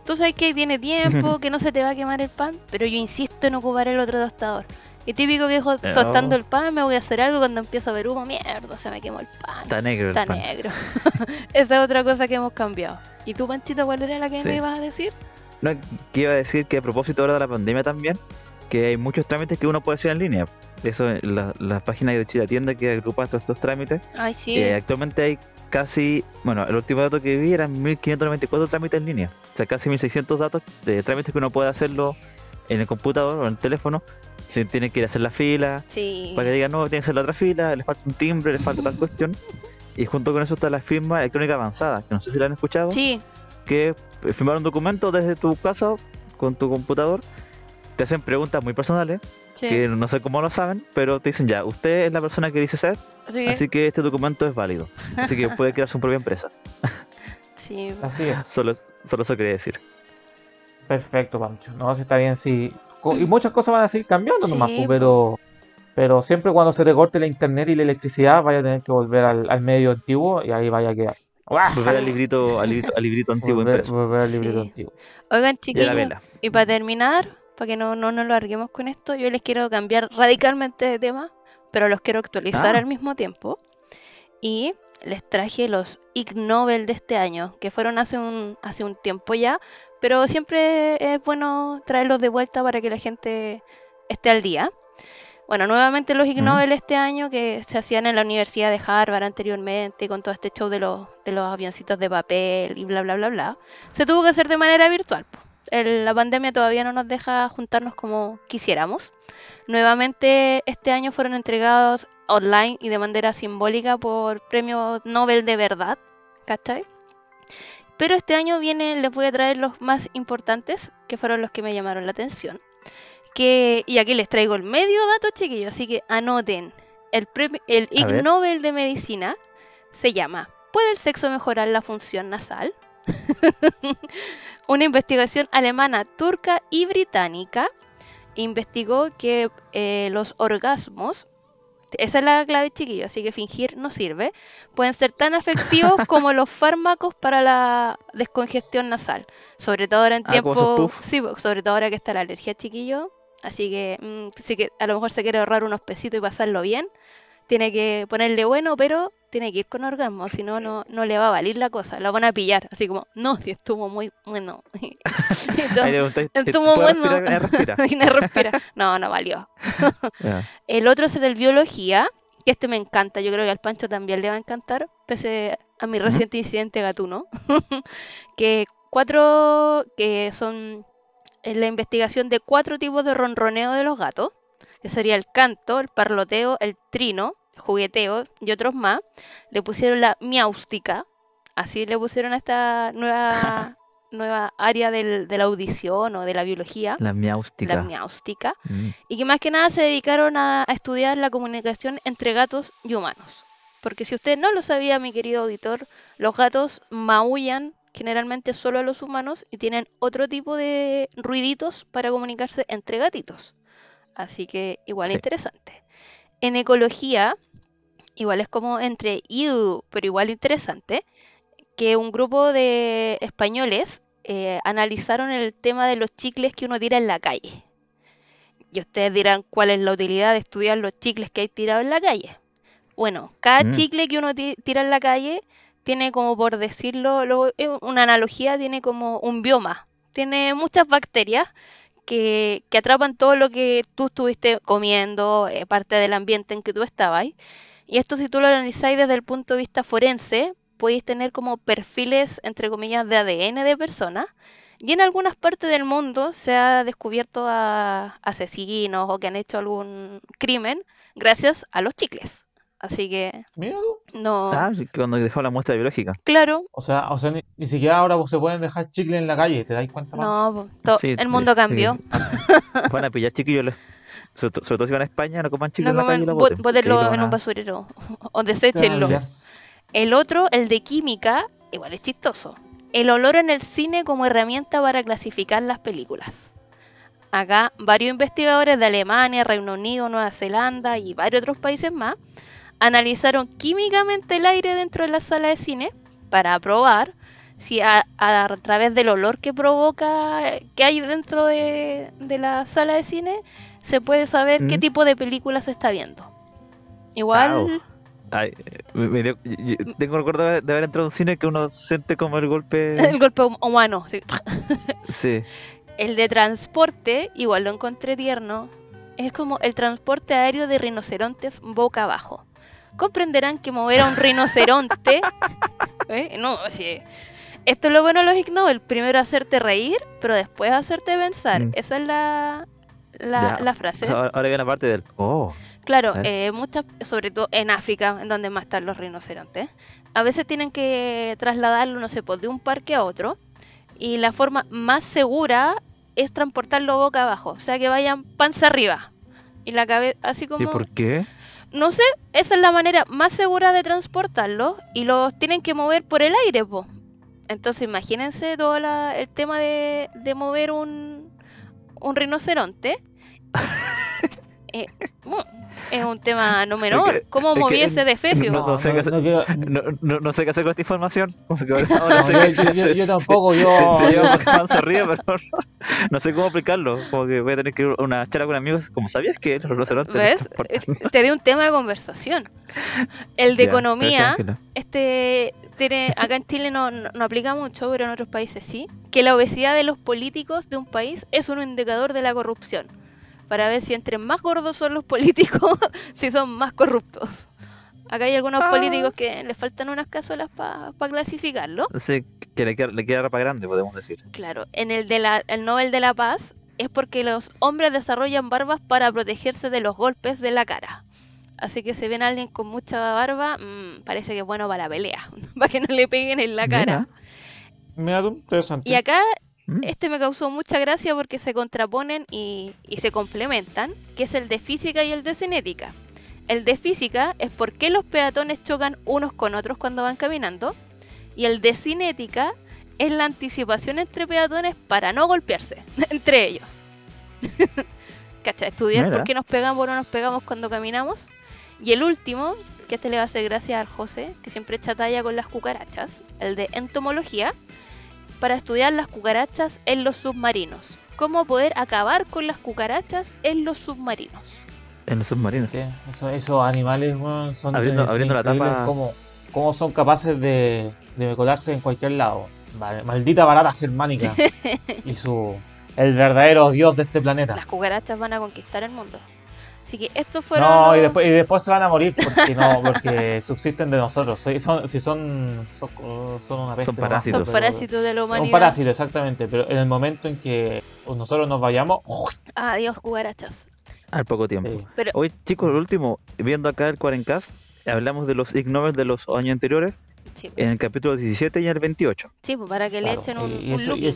Tú sabes que tiene tiempo, que no se te va a quemar el pan, pero yo insisto en ocupar el otro tostador. Y típico que Eh, tostando oh. el pan, me voy a hacer algo cuando empiezo a ver humo, mierda, se me quemó el pan. Está negro el Está pan. negro. Esa es otra cosa que hemos cambiado. ¿Y tú, Panchito, cuál era la que Sí. me ibas a decir? No, que iba a decir que a propósito ahora de la pandemia también, que hay muchos trámites que uno puede hacer en línea. Eso, la, la página de Chile Tienda que agrupa todos estos trámites. Ay, sí. eh, actualmente hay casi, bueno, el último dato que vi eran 1594 trámites en línea. O sea, casi 1600 datos de trámites que uno puede hacerlo en el computador o en el teléfono. Si tiene que ir a hacer la fila, sí. para que digan, no, tiene que hacer la otra fila, le falta un timbre, le falta tal cuestión. Y junto con eso está la firma electrónica avanzada, que no sé si la han escuchado. Sí, que firmar un documento desde tu casa con tu computador. Te hacen preguntas muy personales, sí. que no sé cómo lo saben, pero te dicen ya, usted es la persona que dice ser, Así que- así que este documento es válido. Así que puede crear su propia empresa. sí. Así es. Solo, solo eso quería decir. Perfecto, Pancho. No, si está bien, sí. Y muchas cosas van a seguir cambiando nomás, Sí, pues, po. pero, pero siempre cuando se recorte la internet y la electricidad, vaya a tener que volver al, al medio antiguo y ahí vaya a quedar. Volver al librito, al librito, al librito antiguo Volver, impreso. volver al librito Sí. antiguo. Oigan, chiquillos, y para terminar, para que no, no nos lo larguemos con esto, yo les quiero cambiar radicalmente de tema, pero los quiero actualizar Ah. al mismo tiempo. Y les traje los Ig Nobel de este año, que fueron hace un, hace un tiempo ya, pero siempre es bueno traerlos de vuelta para que la gente esté al día. Bueno, nuevamente los Ig Mm. Nobel este año que se hacían en la Universidad de Harvard anteriormente, con todo este show de los, de los avioncitos de papel y bla, bla, bla, bla, se tuvo que hacer de manera virtual. po. El- la pandemia todavía no nos deja juntarnos como quisiéramos. Nuevamente este año fueron entregados online y de manera simbólica por premio Nobel de verdad, ¿cachai? Pero este año viene, les voy a traer los más importantes, que fueron los que me llamaron la atención. Que, y aquí les traigo el medio dato, chiquillos, así que anoten. El, premio, el Ig. Nobel de Medicina se llama ¿Puede el sexo mejorar la función nasal? Una investigación alemana, turca y británica investigó que eh, los orgasmos, esa es la clave chiquillo, así que fingir no sirve, pueden ser tan efectivos como los fármacos para la descongestión nasal, sobre todo ahora en Ah, tiempo, sí, sobre todo ahora que está la alergia chiquillo, así que mm, sí que a lo mejor se quiere ahorrar unos pesitos y pasarlo bien, tiene que ponerle bueno, pero tiene que ir con orgasmo, si no, no no le va a valer la cosa, la van a pillar, así como, no, si estuvo muy bueno. ¿eh, estuvo ¿puede bueno. respirar? Eh, respira. y no respira. No, no valió. El otro es el de biología, que este me encanta, yo creo que al Pancho también le va a encantar, pese a mi reciente incidente gatuno, que cuatro, que son en la investigación de cuatro tipos de ronroneo de los gatos, que sería el canto, el parloteo, el trino, jugueteo y otros más, le pusieron la miaústica, así le pusieron a esta nueva, nueva área del- de la audición o de la biología, La miaústica. la miaústica Mm. y que más que nada se dedicaron a, a estudiar la comunicación entre gatos y humanos. Porque si usted no lo sabía, mi querido auditor, los gatos maullan generalmente solo a los humanos y tienen otro tipo de ruiditos para comunicarse entre gatitos. Así que igual Sí. interesante. En ecología, igual es como entre you, pero igual interesante, que un grupo de españoles eh, analizaron el tema de los chicles que uno tira en la calle. Y ustedes dirán cuál es la utilidad de estudiar los chicles que hay tirados en la calle. Bueno, cada Mm. chicle que uno ti- tira en la calle tiene como por decirlo, lo- una analogía, tiene como un bioma. Tiene muchas bacterias que, que atrapan todo lo que tú estuviste comiendo, eh, parte del ambiente en que tú estabas. Y esto si tú lo analizáis desde el punto de vista forense, podéis tener como perfiles, entre comillas, de ADN de personas. Y en algunas partes del mundo se ha descubierto a asesinos o que han hecho algún crimen gracias a los chicles. Así que Mira no, Ah, sí, cuando dejó la muestra biológica. claro, O sea, o sea ni, ni siquiera ahora se pueden dejar chicle en la calle, ¿te dais cuenta? man? no, Sí, el mundo sí, cambió. Van a pillar chiquillos. Sobre, to- sobre todo si van a España, no coman chicles No en la calle y lo boten. en un basurero o deséchenlo. El otro, el de química, igual es chistoso. El olor en el cine como herramienta para clasificar las películas. Acá, varios investigadores de Alemania, Reino Unido, Nueva Zelanda y varios otros países más analizaron químicamente el aire dentro de la sala de cine para probar si a, a través del olor que provoca, que hay dentro de, de la sala de cine, se puede saber qué tipo de película se está viendo. Igual. Ay, me- me tengo recuerdo de haber entrado a un cine que uno siente como el golpe. el golpe hum- humano. sí. Sí. El de transporte, igual lo encontré tierno, es como el transporte aéreo de rinocerontes boca abajo. Comprenderán que mover a un rinoceronte... ¿eh? No, sí. Esto es lo bueno de los Ig Nobel. Primero hacerte reír, pero después hacerte pensar. Mm. Esa es la, la, frase. O sea, ahora viene la parte del. Oh. Claro, ¿Eh? eh, muchas, sobre todo en África, en donde más están los rinocerontes, a veces tienen que trasladarlo, no sé, pues, de un parque a otro, y la forma más segura es transportarlo boca abajo, o sea, que vayan panza arriba, y la cabeza, así ¿Y como, por qué? no sé, esa es la manera más segura de transportarlo, y los tienen que mover por el aire, po. Entonces, imagínense todo la- el tema de, de mover un, un rinoceronte. Eh, es un tema no menor. Es que- ¿Cómo es que moviese de fecio? no- no sé qué hacer. no quiero- No, no, no sé qué hacer con esta información. Yo, que yo- se- yo- se- yo se- tampoco, yo. Se, lleva pero no, no sé cómo aplicarlo. Como que voy a tener que ir a una charla con amigos. Como sabías que los rinocerontes no ¿Ves? transportan? Eh, Te di un tema de conversación. El de economía, este tiene, acá en Chile no, no, no aplica mucho, pero en otros países sí, que la obesidad de los políticos de un país es un indicador de la corrupción. Para ver si entre más gordos son los políticos, si son más corruptos. Acá hay algunos Ah. políticos que les faltan unas cazuelas para clasificarlo. Sí, que le queda, le queda ropa grande, podemos decir. Claro, en el de la, el Nobel de la Paz es porque los hombres desarrollan barbas para protegerse de los golpes de la cara. Así que si ven a alguien con mucha barba, mm, parece que es bueno para la pelea, para que no le peguen en la cara. Mira tú, interesante. Y acá Mm. este me causó mucha gracia porque se contraponen y, y se complementan, que es el de física y el de cinética. El de física es por qué los peatones chocan unos con otros cuando van caminando. Y el de cinética es la anticipación entre peatones para no golpearse entre ellos. ¿Cacha? Estudiar Mira. por qué nos pegamos o no nos pegamos cuando caminamos. Y el último, que este le va a hacer gracias al José, que siempre echa talla con las cucarachas, el de entomología, para estudiar las cucarachas en los submarinos. Cómo poder acabar con las cucarachas en los submarinos. En los submarinos. Eso- esos animales weón, son Abriendo- es abriendo la tapa. Cómo, cómo son capaces de, de colarse en cualquier lado. Maldita barata germánica. y su. El verdadero dios de este planeta. Las cucarachas van a conquistar el mundo. Así que estos fueron. No, y después, y después se van a morir porque no, porque subsisten de nosotros. Si son, si son, son, son una peste Son parásitos. son parásitos de la Un humanidad. parásito, exactamente. Pero en el momento en que nosotros nos vayamos, Adiós, cucarachas. Al poco tiempo. sí. Pero Hoy, chicos, lo último, viendo acá el Cuarencast, hablamos de los Ig Nobel de los años anteriores, sí, en el capítulo 17 y el 28. sí, pues, para que le Claro, echen un, y un looking.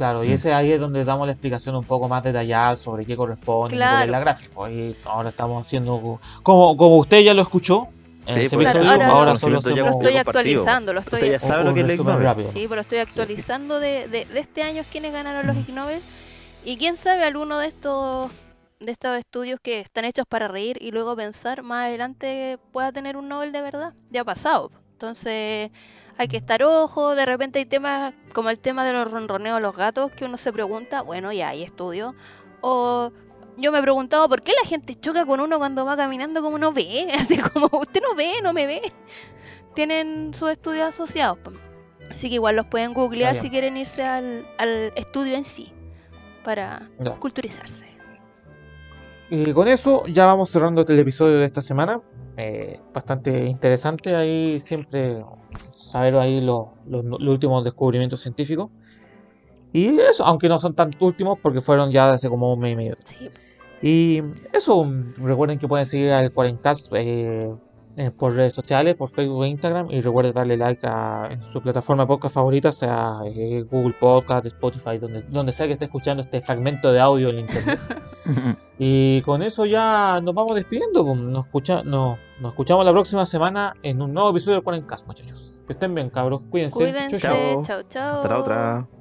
Claro, y Mm. ese ahí es donde damos la explicación un poco más detallada sobre qué corresponde y cuál Claro. es la gracia. Pues, y ahora estamos haciendo, como, como usted ya lo escuchó, En Sí, ese pues, Claro, episodio, ahora ahora lo- solo Lo hacemos estoy compartido. actualizando, lo estoy ya sabe lo que es. Sí, pero estoy actualizando de, de, de este año quiénes ganaron los Ig Nobel. Y quién sabe, alguno de estos de estos estudios que están hechos para reír y luego pensar más adelante pueda tener un Nobel de verdad. Ya ha pasado. Entonces hay que estar ojo. De repente hay temas como el tema de los ronroneos de los gatos que uno se pregunta, bueno, ya hay estudios. O yo me he preguntado por qué la gente choca con uno cuando va caminando como no ve. Así como usted no ve, no me ve. Tienen sus estudios asociados. Así que igual los pueden googlear Ah, si quieren irse al, al estudio en sí. Para culturizarse. Y con eso ya vamos cerrando el episodio de esta semana. Eh, bastante interesante ahí siempre saber ahí los, los- los últimos descubrimientos científicos. Y eso, aunque no son tan últimos porque fueron ya hace como un mes y medio. Sí. Y eso, recuerden que pueden seguir al 40cast eh, eh, por redes sociales, por Facebook e Instagram. Y recuerden darle like a en su plataforma podcast favorita, sea eh, Google Podcast, Spotify, donde, donde sea que esté escuchando este fragmento de audio en internet. Y con eso ya nos vamos despidiendo. pues, Nos, escucha, nos, nos escuchamos la próxima semana en un nuevo episodio de 40cast, muchachos. Que estén bien, cabros. Cuídense. Cuídense. Chau, chau. Chao. Hasta la otra.